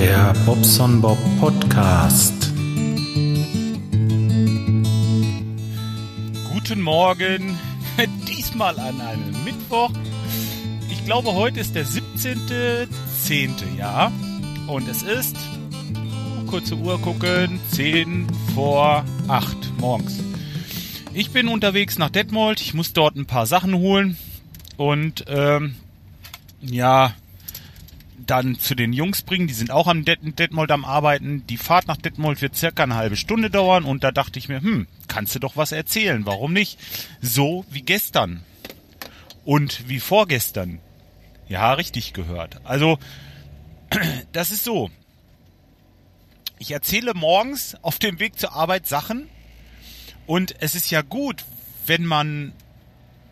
Der Bobson Bob Podcast. Guten Morgen, diesmal an einem Mittwoch. Ich glaube, heute ist der 17.10. Ja, und es ist, kurze Uhr gucken, 10 vor 8 morgens. Ich bin unterwegs nach Detmold. Ich muss dort ein paar Sachen holen. Und ähm, ja, dann zu den Jungs bringen. Die sind auch am Det Detmold am Arbeiten. Die Fahrt nach Detmold wird circa eine halbe Stunde dauern. Und da dachte ich mir, hm, kannst du doch was erzählen. Warum nicht? So wie gestern. Und wie vorgestern. Ja, richtig gehört. Also, das ist so. Ich erzähle morgens auf dem Weg zur Arbeit Sachen. Und es ist ja gut, wenn man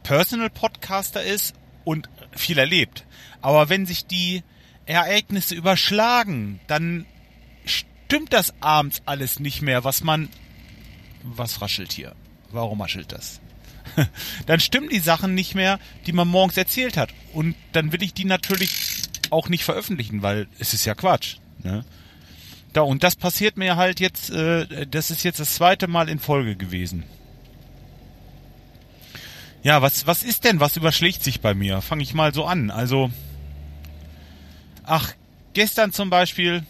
Personal Podcaster ist und viel erlebt. Aber wenn sich die Ereignisse überschlagen, dann stimmt das abends alles nicht mehr, was man... Was raschelt hier? Warum raschelt das? dann stimmen die Sachen nicht mehr, die man morgens erzählt hat. Und dann will ich die natürlich auch nicht veröffentlichen, weil es ist ja Quatsch. Ne? Da, und das passiert mir halt jetzt, äh, das ist jetzt das zweite Mal in Folge gewesen. Ja, was, was ist denn, was überschlägt sich bei mir? Fange ich mal so an. Also, ach, gestern zum Beispiel,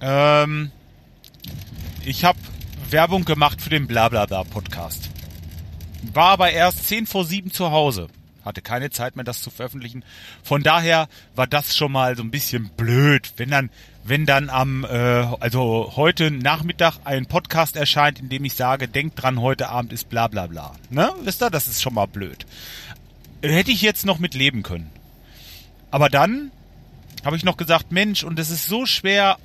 ähm, ich habe Werbung gemacht für den Blablabla Podcast. War aber erst 10 vor 7 zu Hause. Hatte keine Zeit mehr, das zu veröffentlichen. Von daher war das schon mal so ein bisschen blöd, wenn dann, wenn dann am, äh, also heute Nachmittag ein Podcast erscheint, in dem ich sage, denkt dran, heute Abend ist bla bla bla. Ne? Wisst ihr, das ist schon mal blöd. Hätte ich jetzt noch mit leben können. Aber dann habe ich noch gesagt, Mensch, und es ist so schwer,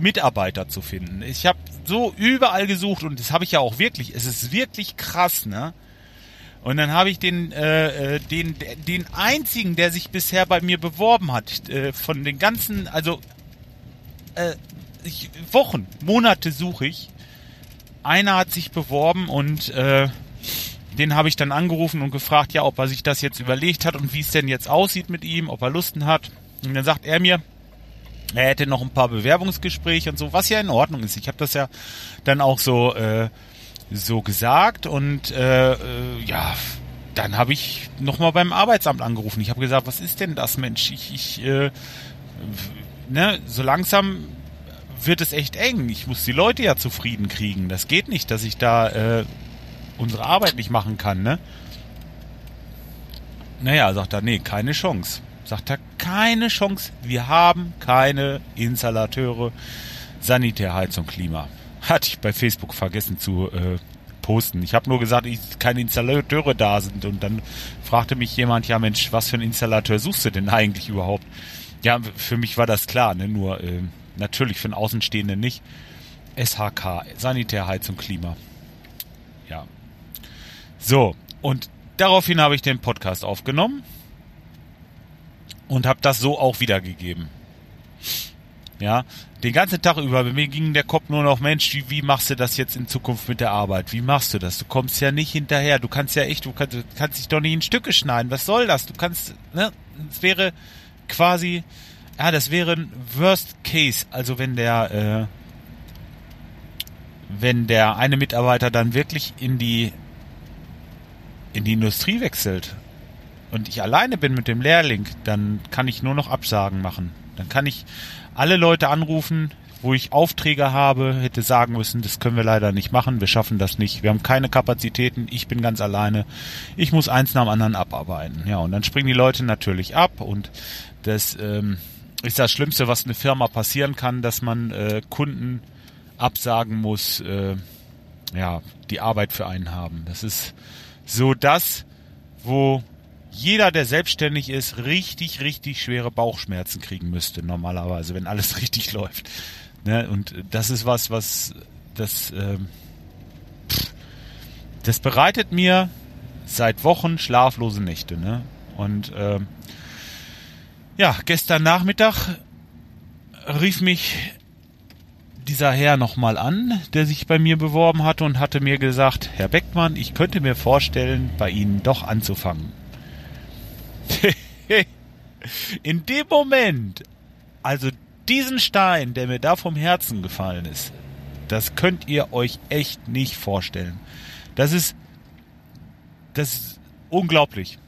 Mitarbeiter zu finden. Ich habe so überall gesucht und das habe ich ja auch wirklich. Es ist wirklich krass, ne? Und dann habe ich den, äh, äh den, den einzigen, der sich bisher bei mir beworben hat, äh, von den ganzen, also äh, ich, Wochen, Monate suche ich. Einer hat sich beworben und äh, den habe ich dann angerufen und gefragt, ja, ob er sich das jetzt überlegt hat und wie es denn jetzt aussieht mit ihm, ob er Lusten hat. Und dann sagt er mir, er hätte noch ein paar Bewerbungsgespräche und so, was ja in Ordnung ist. Ich habe das ja dann auch so äh, so gesagt und äh, äh, ja, dann habe ich nochmal beim Arbeitsamt angerufen. Ich habe gesagt, was ist denn das, Mensch? Ich, ich äh, ne, so langsam wird es echt eng. Ich muss die Leute ja zufrieden kriegen. Das geht nicht, dass ich da äh, unsere Arbeit nicht machen kann, ne? Naja, sagt er, nee, keine Chance. Sagt er, keine Chance. Wir haben keine Installateure Sanitärheizung Klima. Hatte ich bei Facebook vergessen zu äh, posten. Ich habe nur gesagt, ich, keine Installateure da sind. Und dann fragte mich jemand, ja Mensch, was für einen Installateur suchst du denn eigentlich überhaupt? Ja, für mich war das klar, ne? nur äh, natürlich für einen Außenstehenden nicht. SHK, Sanitärheizung Klima. Ja. So, und daraufhin habe ich den Podcast aufgenommen und habe das so auch wiedergegeben. Ja, den ganzen Tag über, bei mir ging der Kopf nur noch, Mensch, wie, wie, machst du das jetzt in Zukunft mit der Arbeit? Wie machst du das? Du kommst ja nicht hinterher. Du kannst ja echt, du kannst, kannst dich doch nicht in Stücke schneiden. Was soll das? Du kannst, ne? Es wäre quasi, ja, das wäre ein Worst Case. Also wenn der, äh, wenn der eine Mitarbeiter dann wirklich in die, in die Industrie wechselt und ich alleine bin mit dem Lehrling, dann kann ich nur noch Absagen machen. Dann kann ich alle Leute anrufen, wo ich Aufträge habe, hätte sagen müssen, das können wir leider nicht machen, wir schaffen das nicht, wir haben keine Kapazitäten, ich bin ganz alleine, ich muss eins nach dem anderen abarbeiten. Ja, und dann springen die Leute natürlich ab und das ähm, ist das Schlimmste, was eine Firma passieren kann, dass man äh, Kunden absagen muss, äh, ja, die Arbeit für einen haben. Das ist so das, wo jeder, der selbstständig ist, richtig, richtig schwere Bauchschmerzen kriegen müsste, normalerweise, wenn alles richtig läuft. Ne? Und das ist was, was das, ähm, das bereitet mir seit Wochen schlaflose Nächte. Ne? Und ähm, ja, gestern Nachmittag rief mich dieser Herr nochmal an, der sich bei mir beworben hatte und hatte mir gesagt, Herr Beckmann, ich könnte mir vorstellen, bei Ihnen doch anzufangen. In dem Moment, also diesen Stein, der mir da vom Herzen gefallen ist, das könnt ihr euch echt nicht vorstellen. Das ist, das ist unglaublich.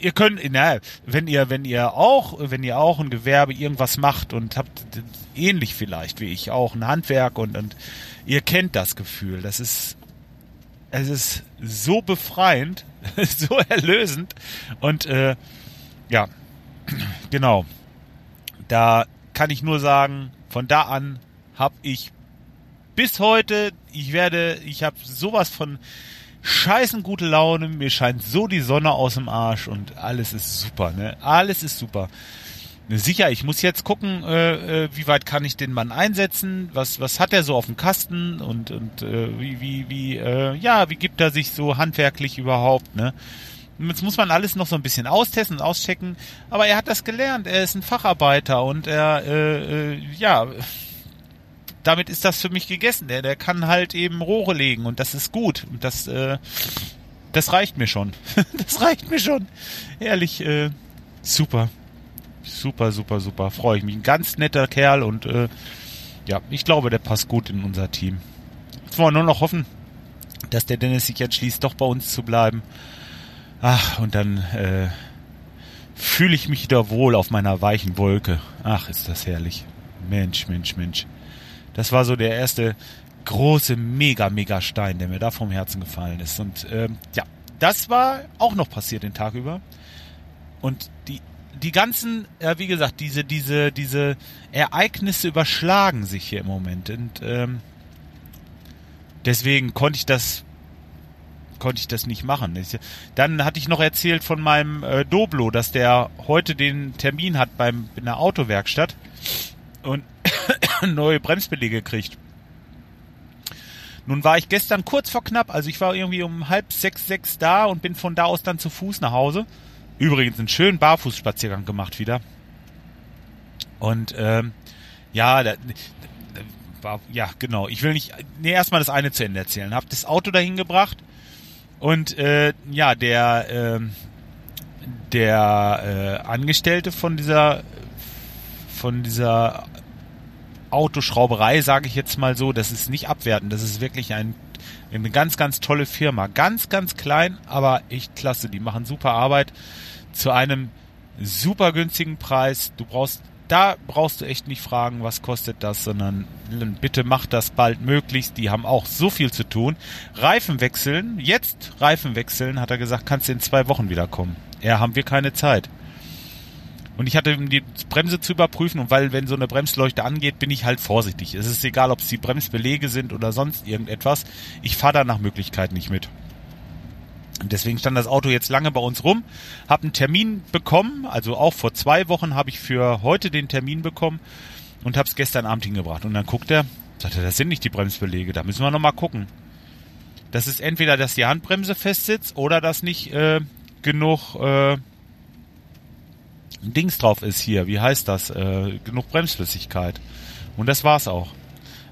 Ihr könnt, na, wenn ihr, wenn ihr auch, wenn ihr auch ein Gewerbe irgendwas macht und habt ähnlich vielleicht wie ich auch ein Handwerk und, und ihr kennt das Gefühl. Das ist, es ist so befreiend, so erlösend und äh, ja, genau. Da kann ich nur sagen, von da an habe ich bis heute, ich werde, ich habe sowas von scheißen gute Laune, mir scheint so die Sonne aus dem Arsch und alles ist super, ne? Alles ist super. Sicher, ich muss jetzt gucken, äh, äh, wie weit kann ich den Mann einsetzen, was was hat er so auf dem Kasten und und äh, wie wie wie äh, ja, wie gibt er sich so handwerklich überhaupt, ne? Jetzt muss man alles noch so ein bisschen austesten und auschecken, aber er hat das gelernt, er ist ein Facharbeiter und er äh, äh, ja, damit ist das für mich gegessen. Der, der kann halt eben Rohre legen und das ist gut. Und das, äh, das reicht mir schon. das reicht mir schon. Ehrlich, äh, super. Super, super, super. Freue ich mich. Ein ganz netter Kerl und äh, ja, ich glaube, der passt gut in unser Team. Jetzt wollen wir nur noch hoffen, dass der Dennis sich entschließt, doch bei uns zu bleiben. Ach, und dann äh, fühle ich mich wieder wohl auf meiner weichen Wolke. Ach, ist das herrlich. Mensch, Mensch, Mensch. Das war so der erste große, mega, mega Stein, der mir da vom Herzen gefallen ist. Und ähm, ja, das war auch noch passiert den Tag über. Und die die ganzen, ja, wie gesagt, diese diese diese Ereignisse überschlagen sich hier im Moment und ähm, deswegen konnte ich das konnte ich das nicht machen. Dann hatte ich noch erzählt von meinem äh, Doblo, dass der heute den Termin hat beim in der Autowerkstatt und neue Bremsbeläge kriegt. Nun war ich gestern kurz vor knapp, also ich war irgendwie um halb sechs, sechs da und bin von da aus dann zu Fuß nach Hause. Übrigens einen schönen Barfußspaziergang gemacht wieder. Und ähm, ja, da, war, ja, genau. Ich will nicht, nee, erstmal das eine zu Ende erzählen. Hab das Auto dahin gebracht und äh, ja, der äh, der äh, Angestellte von dieser von dieser Autoschrauberei, sage ich jetzt mal so, das ist nicht abwertend, das ist wirklich ein, eine ganz, ganz tolle Firma. Ganz, ganz klein, aber echt klasse. Die machen super Arbeit zu einem super günstigen Preis. Du brauchst, da brauchst du echt nicht fragen, was kostet das, sondern bitte mach das bald möglichst. Die haben auch so viel zu tun. Reifen wechseln, jetzt Reifen wechseln, hat er gesagt, kannst du in zwei Wochen wiederkommen. Ja, haben wir keine Zeit. Und ich hatte die Bremse zu überprüfen und weil, wenn so eine Bremsleuchte angeht, bin ich halt vorsichtig. Es ist egal, ob es die Bremsbelege sind oder sonst irgendetwas. Ich fahre da nach Möglichkeit nicht mit. Und deswegen stand das Auto jetzt lange bei uns rum, habe einen Termin bekommen, also auch vor zwei Wochen habe ich für heute den Termin bekommen und habe es gestern Abend hingebracht. Und dann guckt er, sagt er, das sind nicht die Bremsbelege, da müssen wir nochmal gucken. Das ist entweder, dass die Handbremse festsitzt oder dass nicht äh, genug äh, Dings drauf ist hier, wie heißt das, äh, genug Bremsflüssigkeit. Und das war's auch.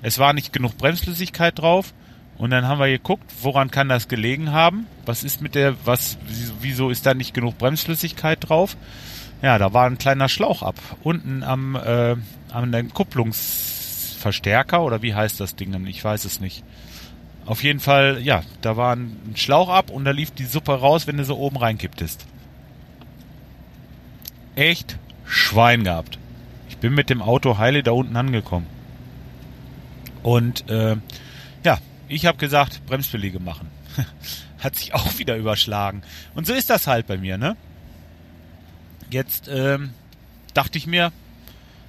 Es war nicht genug Bremsflüssigkeit drauf. Und dann haben wir geguckt, woran kann das gelegen haben? Was ist mit der, was, wieso ist da nicht genug Bremsflüssigkeit drauf? Ja, da war ein kleiner Schlauch ab. Unten am, äh, am den Kupplungsverstärker oder wie heißt das Ding? Ich weiß es nicht. Auf jeden Fall, ja, da war ein Schlauch ab und da lief die Suppe raus, wenn du so oben reinkipptest echt Schwein gehabt. Ich bin mit dem Auto heile da unten angekommen. Und äh, ja, ich habe gesagt, Bremsbeläge machen. Hat sich auch wieder überschlagen. Und so ist das halt bei mir, ne? Jetzt ähm, dachte ich mir,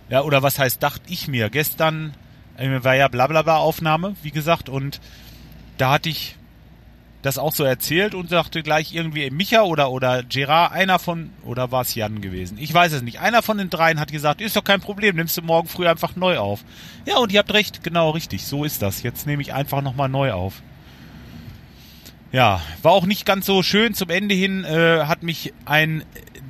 ja, oder was heißt dachte ich mir? Gestern äh, war ja blablabla Aufnahme, wie gesagt, und da hatte ich das auch so erzählt und sagte gleich irgendwie Micha oder, oder Gerard, einer von, oder war es Jan gewesen? Ich weiß es nicht. Einer von den dreien hat gesagt, ist doch kein Problem, nimmst du morgen früh einfach neu auf. Ja, und ihr habt recht, genau richtig, so ist das. Jetzt nehme ich einfach nochmal neu auf. Ja, war auch nicht ganz so schön. Zum Ende hin äh, hat mich ein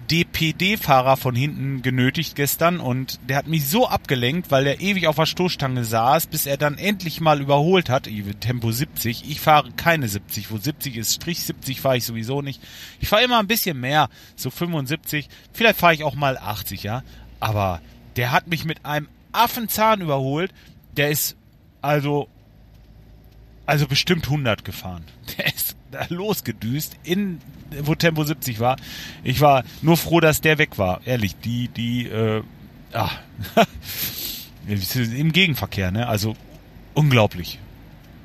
DPD-Fahrer von hinten genötigt gestern und der hat mich so abgelenkt, weil er ewig auf der Stoßstange saß, bis er dann endlich mal überholt hat, Tempo 70. Ich fahre keine 70, wo 70 ist, Strich 70 fahre ich sowieso nicht. Ich fahre immer ein bisschen mehr, so 75. Vielleicht fahre ich auch mal 80, ja. Aber der hat mich mit einem Affenzahn überholt. Der ist also, also bestimmt 100 gefahren. Der losgedüst, in, wo Tempo 70 war. Ich war nur froh, dass der weg war. Ehrlich, die, die, äh, ah, im Gegenverkehr, ne? Also unglaublich.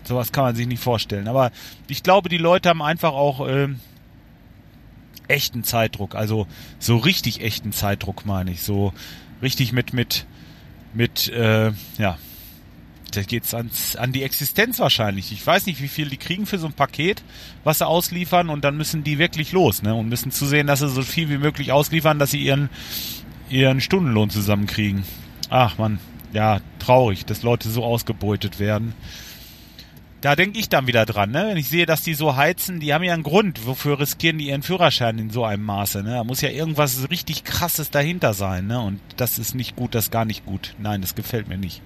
Sowas kann man sich nicht vorstellen. Aber ich glaube, die Leute haben einfach auch äh, echten Zeitdruck. Also so richtig echten Zeitdruck meine ich. So richtig mit, mit, mit, äh, ja, da geht's ans, an die Existenz wahrscheinlich. Ich weiß nicht, wie viel die kriegen für so ein Paket, was sie ausliefern und dann müssen die wirklich los, ne? Und müssen zusehen, dass sie so viel wie möglich ausliefern, dass sie ihren, ihren Stundenlohn zusammenkriegen. Ach man, ja, traurig, dass Leute so ausgebeutet werden. Da denke ich dann wieder dran, ne? Wenn ich sehe, dass die so heizen, die haben ja einen Grund, wofür riskieren die ihren Führerschein in so einem Maße, ne? Da muss ja irgendwas richtig krasses dahinter sein, ne? Und das ist nicht gut, das ist gar nicht gut. Nein, das gefällt mir nicht.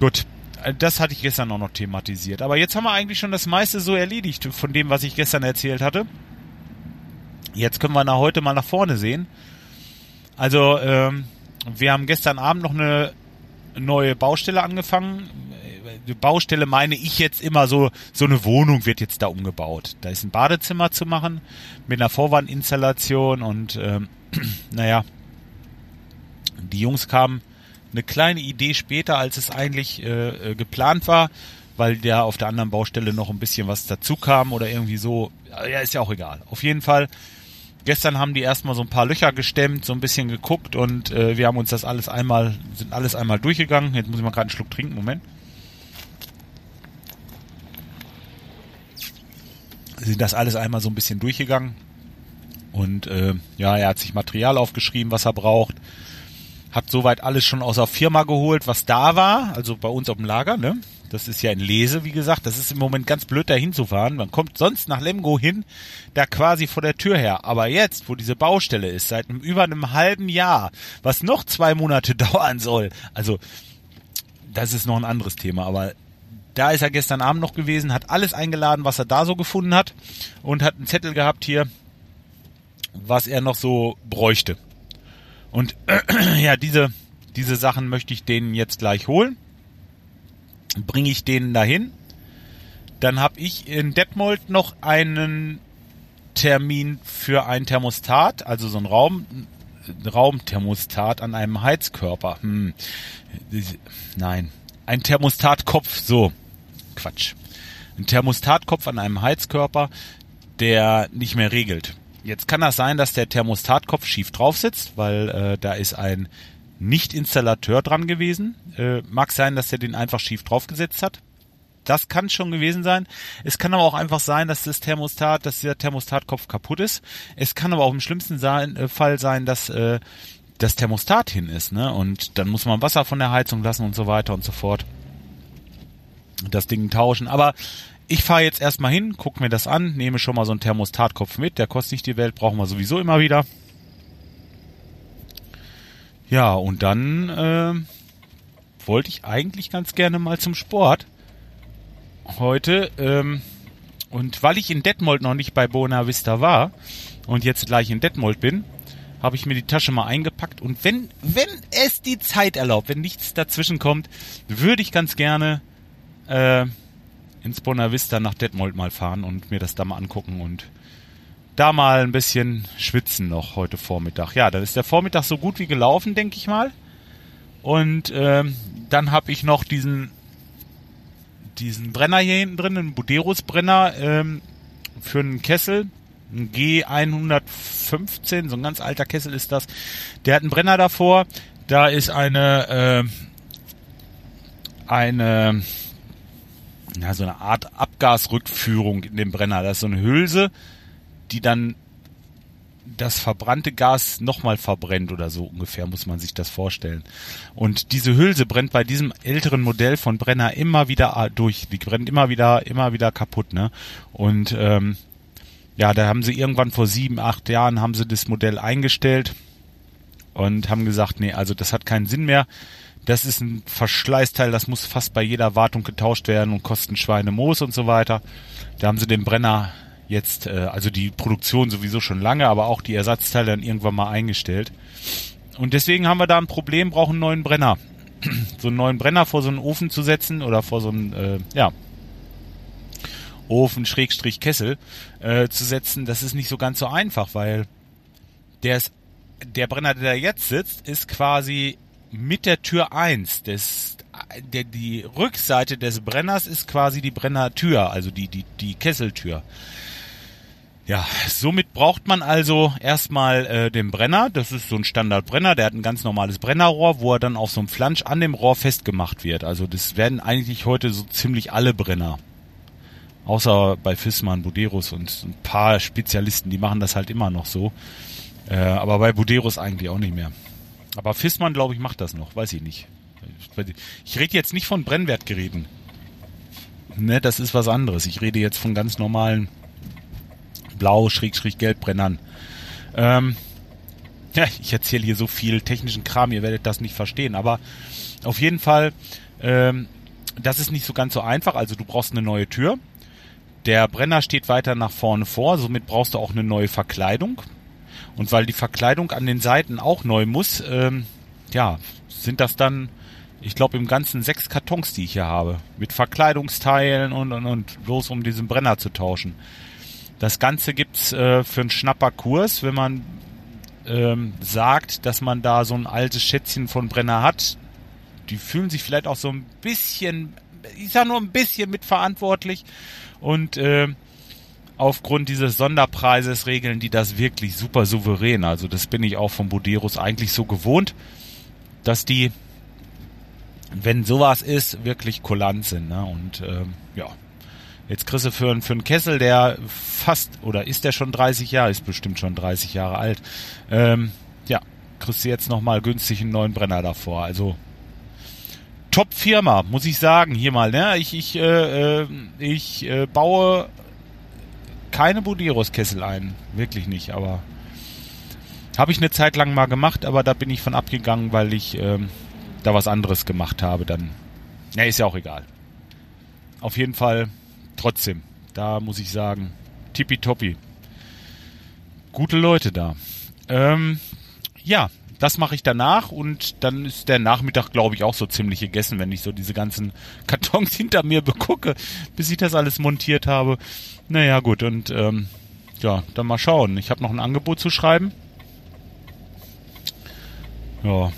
Gut, äh, das hatte ich gestern auch noch thematisiert. Aber jetzt haben wir eigentlich schon das meiste so erledigt von dem, was ich gestern erzählt hatte. Jetzt können wir nach heute mal nach vorne sehen. Also, ähm, wir haben gestern Abend noch eine neue Baustelle angefangen. Die Baustelle meine ich jetzt immer so, so eine Wohnung wird jetzt da umgebaut. Da ist ein Badezimmer zu machen mit einer Vorwandinstallation und ähm, naja, die Jungs kamen eine kleine Idee später, als es eigentlich äh, äh, geplant war, weil der auf der anderen Baustelle noch ein bisschen was dazu kam oder irgendwie so. Ja, ist ja auch egal. Auf jeden Fall, gestern haben die erstmal so ein paar Löcher gestemmt, so ein bisschen geguckt und äh, wir haben uns das alles einmal, sind alles einmal durchgegangen. Jetzt muss ich mal gerade einen Schluck trinken, Moment. Sind das alles einmal so ein bisschen durchgegangen. Und äh, ja, er hat sich Material aufgeschrieben, was er braucht hat soweit alles schon aus der Firma geholt, was da war, also bei uns auf dem Lager, ne? Das ist ja in Lese, wie gesagt. Das ist im Moment ganz blöd, da hinzufahren. Man kommt sonst nach Lemgo hin, da quasi vor der Tür her. Aber jetzt, wo diese Baustelle ist, seit einem, über einem halben Jahr, was noch zwei Monate dauern soll, also das ist noch ein anderes Thema, aber da ist er gestern Abend noch gewesen, hat alles eingeladen, was er da so gefunden hat und hat einen Zettel gehabt hier, was er noch so bräuchte. Und äh, ja, diese, diese Sachen möchte ich denen jetzt gleich holen. Bringe ich denen dahin. Dann habe ich in Detmold noch einen Termin für ein Thermostat, also so ein Raum, Raumthermostat an einem Heizkörper. Hm. Nein, ein Thermostatkopf, so. Quatsch. Ein Thermostatkopf an einem Heizkörper, der nicht mehr regelt. Jetzt kann das sein, dass der Thermostatkopf schief drauf sitzt, weil äh, da ist ein Nicht-Installateur dran gewesen. Äh, mag sein, dass er den einfach schief draufgesetzt hat. Das kann schon gewesen sein. Es kann aber auch einfach sein, dass das Thermostat, dass der Thermostatkopf kaputt ist. Es kann aber auch im schlimmsten sein, äh, Fall sein, dass äh, das Thermostat hin ist, ne? Und dann muss man Wasser von der Heizung lassen und so weiter und so fort. Das Ding tauschen. Aber ich fahre jetzt erstmal hin, gucke mir das an, nehme schon mal so einen Thermostatkopf mit, der kostet nicht die Welt, brauchen wir sowieso immer wieder. Ja, und dann äh, wollte ich eigentlich ganz gerne mal zum Sport heute. Ähm, und weil ich in Detmold noch nicht bei Bona Vista war und jetzt gleich in Detmold bin, habe ich mir die Tasche mal eingepackt. Und wenn, wenn es die Zeit erlaubt, wenn nichts dazwischen kommt, würde ich ganz gerne äh, ins Bonner Vista nach Detmold mal fahren und mir das da mal angucken und da mal ein bisschen schwitzen noch heute Vormittag. Ja, dann ist der Vormittag so gut wie gelaufen, denke ich mal. Und ähm, dann habe ich noch diesen diesen Brenner hier hinten drin, einen Buderus Brenner ähm, für einen Kessel, ein G115, so ein ganz alter Kessel ist das. Der hat einen Brenner davor. Da ist eine äh, eine ja, so eine Art Abgasrückführung in den Brenner. Das ist so eine Hülse, die dann das verbrannte Gas nochmal verbrennt oder so ungefähr, muss man sich das vorstellen. Und diese Hülse brennt bei diesem älteren Modell von Brenner immer wieder durch. Die brennt immer wieder, immer wieder kaputt, ne? Und ähm, ja, da haben sie irgendwann vor sieben, acht Jahren haben sie das Modell eingestellt und haben gesagt, nee, also das hat keinen Sinn mehr das ist ein Verschleißteil, das muss fast bei jeder Wartung getauscht werden und kosten Schweine Moos und so weiter. Da haben sie den Brenner jetzt, äh, also die Produktion sowieso schon lange, aber auch die Ersatzteile dann irgendwann mal eingestellt. und deswegen haben wir da ein Problem, brauchen einen neuen Brenner. so einen neuen Brenner vor so einen Ofen zu setzen oder vor so einen, äh, ja, Ofen, Schrägstrich, Kessel äh, zu setzen, das ist nicht so ganz so einfach, weil der, ist, der Brenner, der da jetzt sitzt, ist quasi mit der Tür 1 des der, die Rückseite des Brenners ist quasi die Brennertür, also die, die, die Kesseltür. Ja, somit braucht man also erstmal äh, den Brenner. Das ist so ein Standardbrenner, der hat ein ganz normales Brennerrohr, wo er dann auf so einem Flansch an dem Rohr festgemacht wird. Also das werden eigentlich heute so ziemlich alle Brenner. Außer bei Fissmann, Buderus und ein paar Spezialisten, die machen das halt immer noch so. Äh, aber bei Buderus eigentlich auch nicht mehr. Aber Fissmann, glaube ich, macht das noch, weiß ich nicht. Ich rede jetzt nicht von Brennwertgeräten. Ne, das ist was anderes. Ich rede jetzt von ganz normalen Blau, Schräg, Schräg, Gelbbrennern. Ähm, ja, ich erzähle hier so viel technischen Kram, ihr werdet das nicht verstehen. Aber auf jeden Fall, ähm, das ist nicht so ganz so einfach. Also du brauchst eine neue Tür. Der Brenner steht weiter nach vorne vor, somit brauchst du auch eine neue Verkleidung. Und weil die Verkleidung an den Seiten auch neu muss, ähm, ja, sind das dann ich glaube, im Ganzen sechs Kartons, die ich hier habe. Mit Verkleidungsteilen und, und, und bloß um diesen Brenner zu tauschen. Das Ganze gibt's äh, für einen Schnapperkurs, wenn man ähm, sagt, dass man da so ein altes Schätzchen von Brenner hat. Die fühlen sich vielleicht auch so ein bisschen, ich sag nur ein bisschen mitverantwortlich. Und äh, aufgrund dieses Sonderpreises regeln die das wirklich super souverän. Also das bin ich auch von Boderos eigentlich so gewohnt, dass die wenn sowas ist, wirklich kulant sind. Ne? Und ähm, ja, jetzt kriegst du für, für einen Kessel, der fast, oder ist der schon 30 Jahre, ist bestimmt schon 30 Jahre alt, ähm, ja, kriegst du jetzt nochmal günstig einen neuen Brenner davor. Also Top-Firma, muss ich sagen, hier mal. Ne? Ich, ich, äh, äh ich äh, baue keine Buderos-Kessel ein. Wirklich nicht, aber habe ich eine Zeit lang mal gemacht, aber da bin ich von abgegangen, weil ich ähm, da was anderes gemacht habe, dann. Ja, ist ja auch egal. Auf jeden Fall trotzdem. Da muss ich sagen, tippitoppi. Gute Leute da. Ähm, ja, das mache ich danach und dann ist der Nachmittag, glaube ich, auch so ziemlich gegessen, wenn ich so diese ganzen Kartons hinter mir begucke, bis ich das alles montiert habe. Naja, gut, und ähm, ja, dann mal schauen. Ich habe noch ein Angebot zu schreiben. Ja,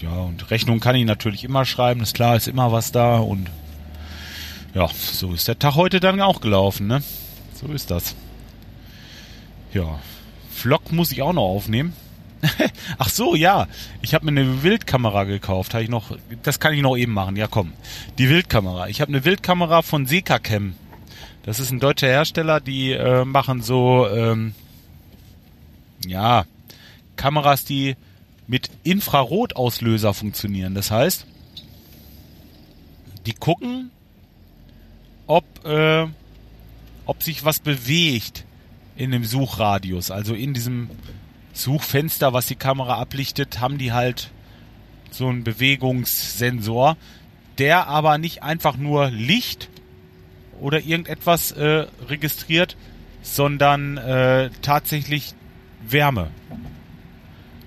ja, und Rechnung kann ich natürlich immer schreiben, ist klar, ist immer was da und ja, so ist der Tag heute dann auch gelaufen, ne? So ist das. Ja, Vlog muss ich auch noch aufnehmen. Ach so, ja. Ich habe mir eine Wildkamera gekauft. Habe ich noch. Das kann ich noch eben machen. Ja, komm. Die Wildkamera. Ich habe eine Wildkamera von Sekacam. Das ist ein deutscher Hersteller. Die äh, machen so ähm, ja Kameras, die mit Infrarotauslöser funktionieren. Das heißt, die gucken, ob, äh, ob sich was bewegt in dem Suchradius. Also in diesem Suchfenster, was die Kamera ablichtet, haben die halt so einen Bewegungssensor, der aber nicht einfach nur Licht oder irgendetwas äh, registriert, sondern äh, tatsächlich Wärme.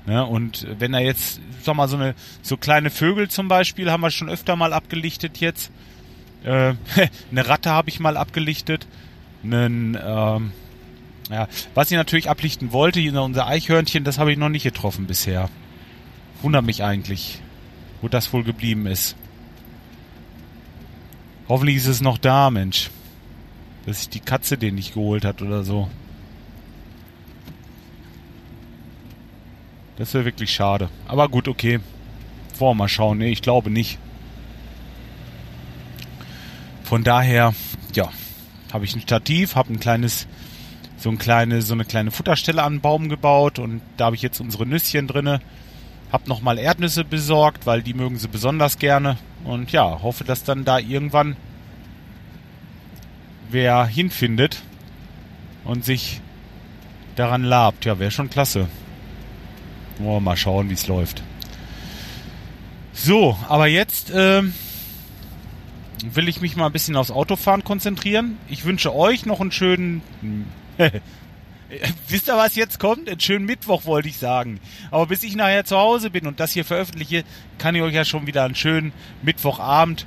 Ne? Und wenn er jetzt, sag mal, so eine so kleine Vögel zum Beispiel haben wir schon öfter mal abgelichtet jetzt. Äh, eine Ratte habe ich mal abgelichtet. Einen, ähm, ja, was ich natürlich ablichten wollte, unser Eichhörnchen, das habe ich noch nicht getroffen bisher. Wundert mich eigentlich, wo das wohl geblieben ist. Hoffentlich ist es noch da, Mensch. Dass sich die Katze den nicht geholt hat oder so. Das wäre wirklich schade. Aber gut, okay. Wir mal schauen. Nee, ich glaube nicht. Von daher, ja, habe ich ein Stativ, habe ein kleines, so ein kleine, so eine kleine Futterstelle an Baum gebaut und da habe ich jetzt unsere Nüsschen drinne. Hab nochmal Erdnüsse besorgt, weil die mögen sie besonders gerne. Und ja, hoffe, dass dann da irgendwann wer hinfindet und sich daran labt. Ja, wäre schon klasse. Oh, mal schauen, wie es läuft. So, aber jetzt ähm, will ich mich mal ein bisschen aufs Autofahren konzentrieren. Ich wünsche euch noch einen schönen Äh, wisst ihr, was jetzt kommt? Einen schönen Mittwoch wollte ich sagen. Aber bis ich nachher zu Hause bin und das hier veröffentliche, kann ich euch ja schon wieder einen schönen Mittwochabend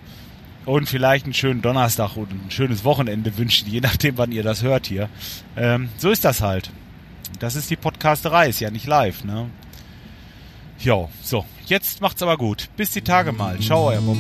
und vielleicht einen schönen Donnerstag und ein schönes Wochenende wünschen, je nachdem, wann ihr das hört hier. Ähm, so ist das halt. Das ist die Podcasterei, ist ja nicht live, ne? Jo, so, jetzt macht's aber gut. Bis die Tage mal. Ciao, euer Bob.